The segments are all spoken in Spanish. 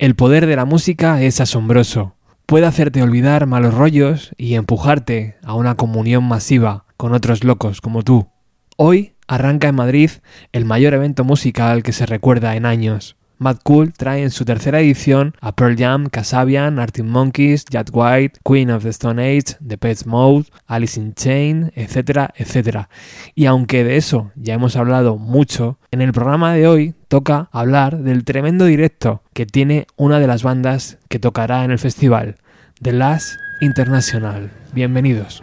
El poder de la música es asombroso. Puede hacerte olvidar malos rollos y empujarte a una comunión masiva con otros locos como tú. Hoy arranca en Madrid el mayor evento musical que se recuerda en años. Mad Cool trae en su tercera edición a Pearl Jam, Kasabian, Arctic Monkeys, Jack White, Queen of the Stone Age, The Pets Mode, Alice in Chain, etcétera, etcétera. Y aunque de eso ya hemos hablado mucho, en el programa de hoy toca hablar del tremendo directo que tiene una de las bandas que tocará en el festival, The Last International. Bienvenidos.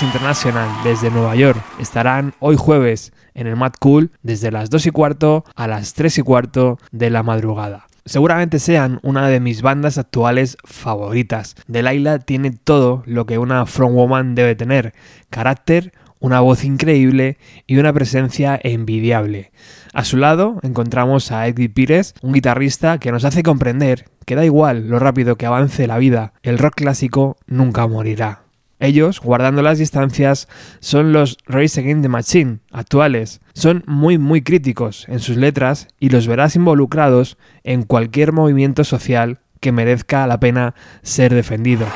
International desde Nueva York estarán hoy jueves en el Mad Cool desde las 2 y cuarto a las 3 y cuarto de la madrugada. Seguramente sean una de mis bandas actuales favoritas. Delilah tiene todo lo que una frontwoman debe tener: carácter, una voz increíble y una presencia envidiable. A su lado encontramos a Eddie Pires, un guitarrista que nos hace comprender que da igual lo rápido que avance la vida, el rock clásico nunca morirá. Ellos, guardando las distancias, son los Race Against the Machine actuales. Son muy muy críticos en sus letras y los verás involucrados en cualquier movimiento social que merezca la pena ser defendido.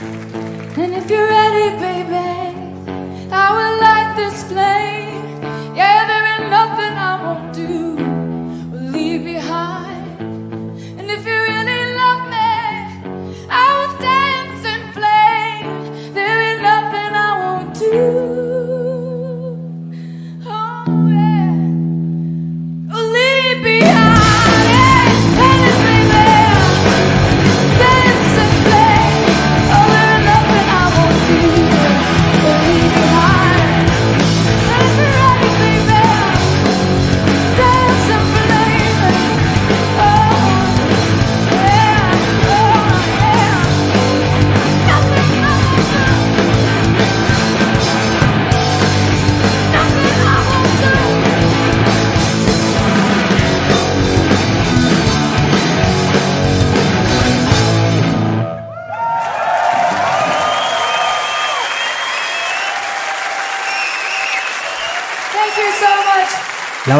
La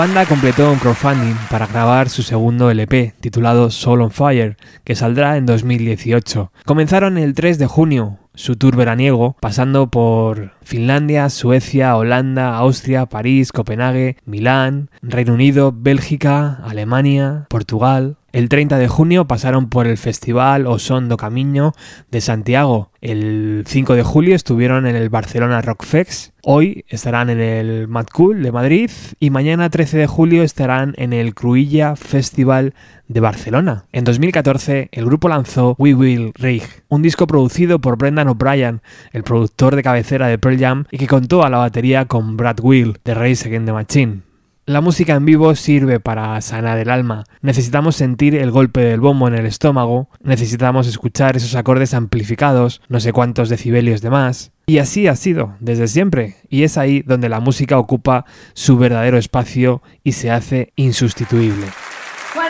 banda completó un crowdfunding para grabar su segundo LP, titulado Soul on Fire, que saldrá en 2018. Comenzaron el 3 de junio su tour veraniego, pasando por Finlandia, Suecia, Holanda, Austria, París, Copenhague, Milán, Reino Unido, Bélgica, Alemania, Portugal. El 30 de junio pasaron por el festival Osondo Camino de Santiago. El 5 de julio estuvieron en el Barcelona Rock Fest. Hoy estarán en el Mad Cool de Madrid y mañana 13 de julio estarán en el Cruilla Festival de Barcelona. En 2014 el grupo lanzó We Will Rig, un disco producido por Brendan O'Brien, el productor de cabecera de Pearl Jam y que contó a la batería con Brad Will de Race Against the Machine. La música en vivo sirve para sanar el alma. Necesitamos sentir el golpe del bombo en el estómago, necesitamos escuchar esos acordes amplificados, no sé cuántos decibelios de más. Y así ha sido, desde siempre, y es ahí donde la música ocupa su verdadero espacio y se hace insustituible.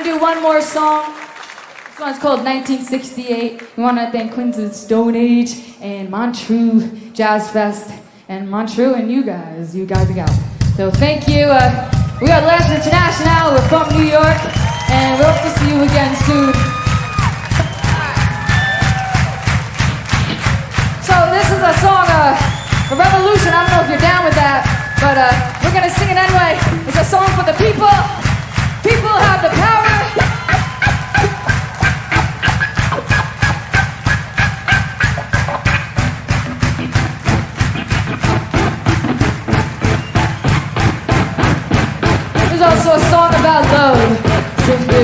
do one more song. This one's called 1968. We want to thank Queens Stone Age and Montreux Jazz Fest and Montreux and you guys. You guys are out. So thank you. Uh, we are Last International. We're from New York, and we hope to see you again soon. So this is a song, uh, a revolution. I don't know if you're down with that, but uh, we're gonna sing it anyway. It's a song for the people. People have the power.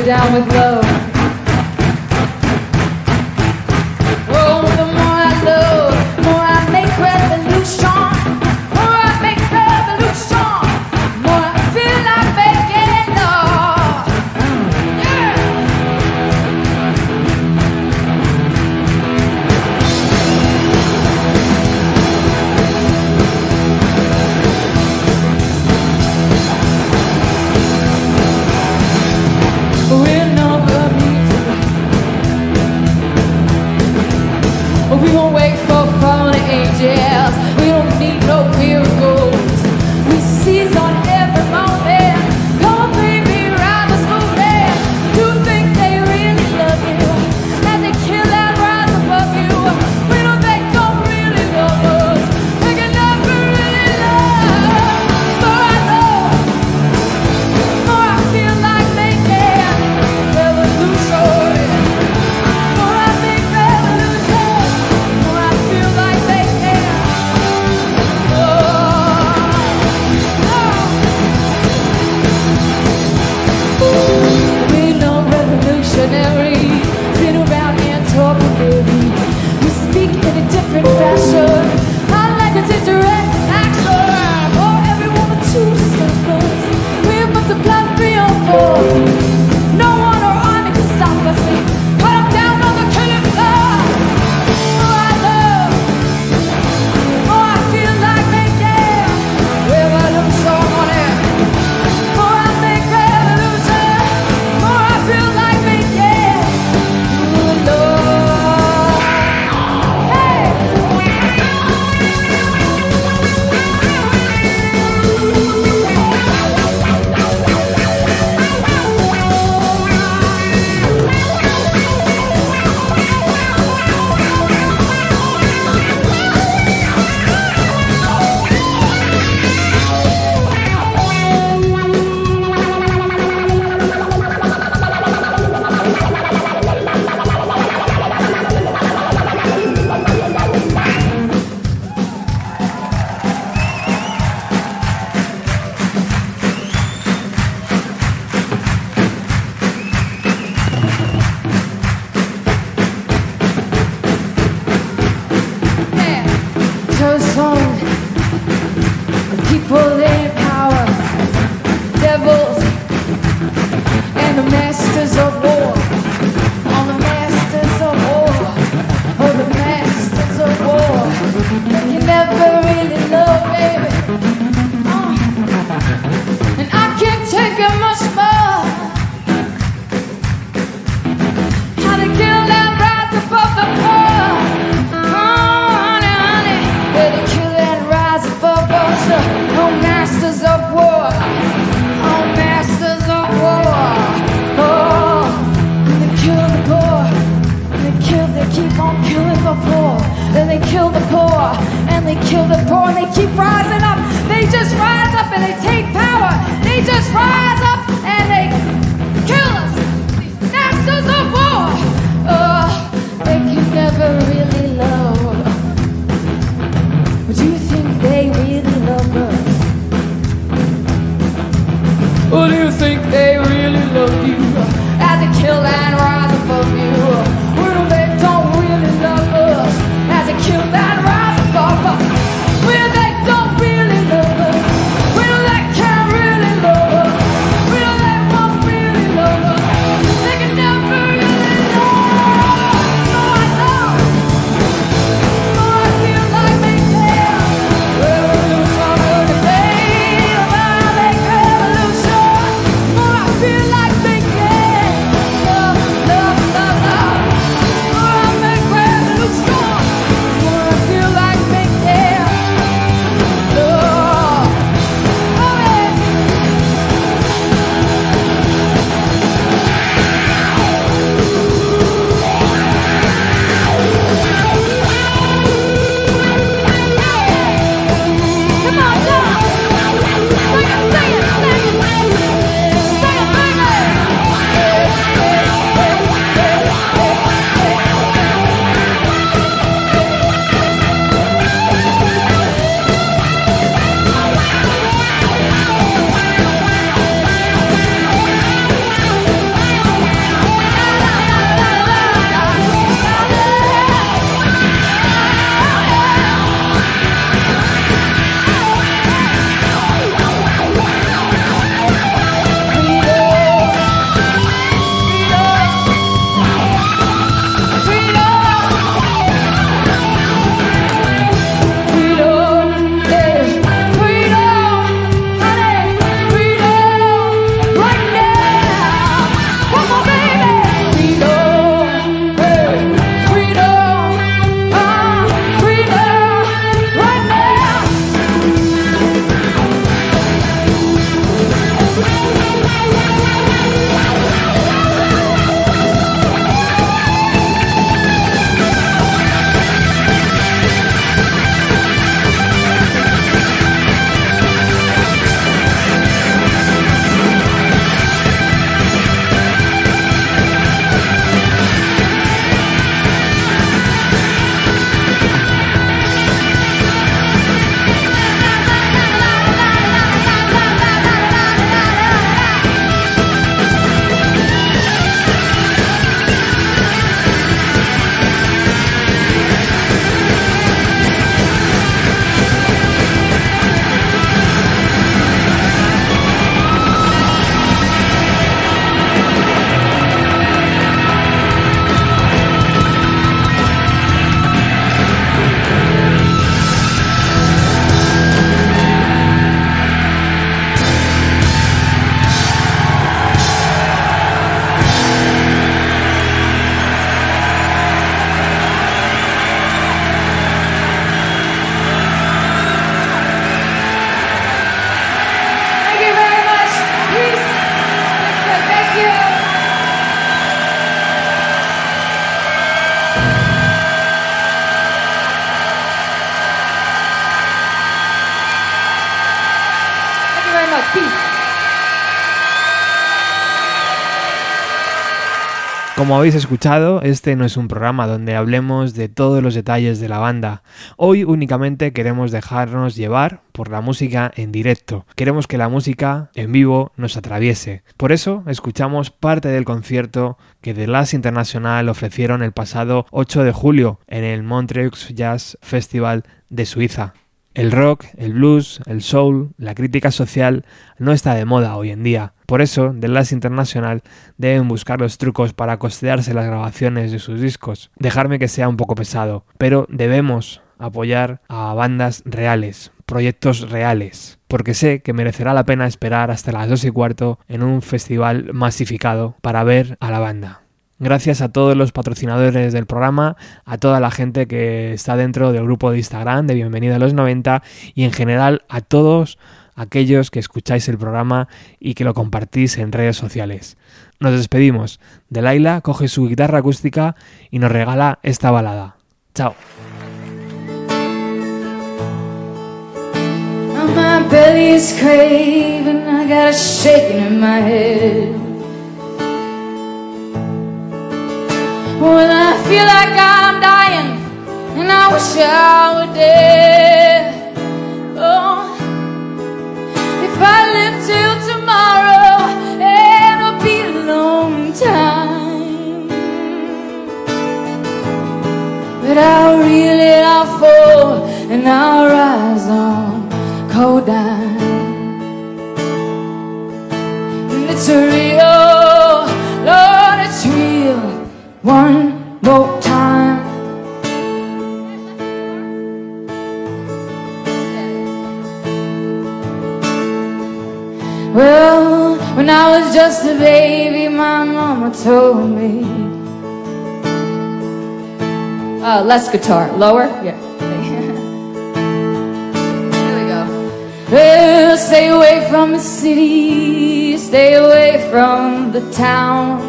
Down with love. Como habéis escuchado, este no es un programa donde hablemos de todos los detalles de la banda. Hoy únicamente queremos dejarnos llevar por la música en directo. Queremos que la música en vivo nos atraviese. Por eso escuchamos parte del concierto que The Last International ofrecieron el pasado 8 de julio en el Montreux Jazz Festival de Suiza. El rock, el blues, el soul, la crítica social no está de moda hoy en día. Por eso, The Last International deben buscar los trucos para costearse las grabaciones de sus discos. Dejarme que sea un poco pesado, pero debemos apoyar a bandas reales, proyectos reales, porque sé que merecerá la pena esperar hasta las 2 y cuarto en un festival masificado para ver a la banda. Gracias a todos los patrocinadores del programa, a toda la gente que está dentro del grupo de Instagram de Bienvenida a los 90 y en general a todos aquellos que escucháis el programa y que lo compartís en redes sociales. Nos despedimos. Delaila coge su guitarra acústica y nos regala esta balada. Chao. When I feel like I'm dying and I wish I were dead. Oh, if I live till tomorrow, it'll be a long time. But I'll reel it, I'll fall, and I'll rise on cold down. And it's a real one more time. Well, when I was just a baby, my mama told me. Uh, less guitar, lower, yeah. We go. Well, stay away from the city, stay away from the town.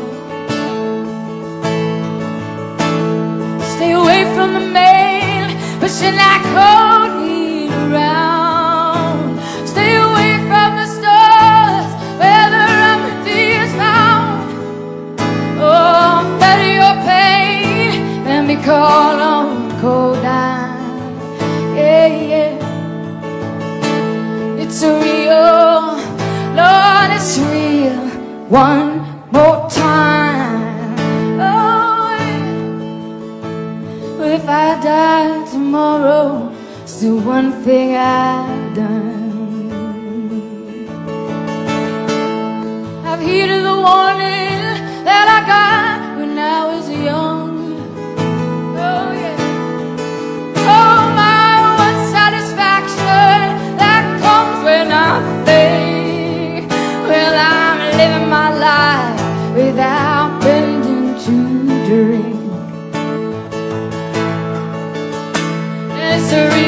From the mail, pushing that codeine around. Stay away from the stores where the remedy is found. Oh, better your pain than be called on cold down. Yeah, yeah. It's a real, Lord, it's real. One die is the one thing I've done. I've heeded the warning that I got it's a real.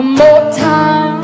One more time.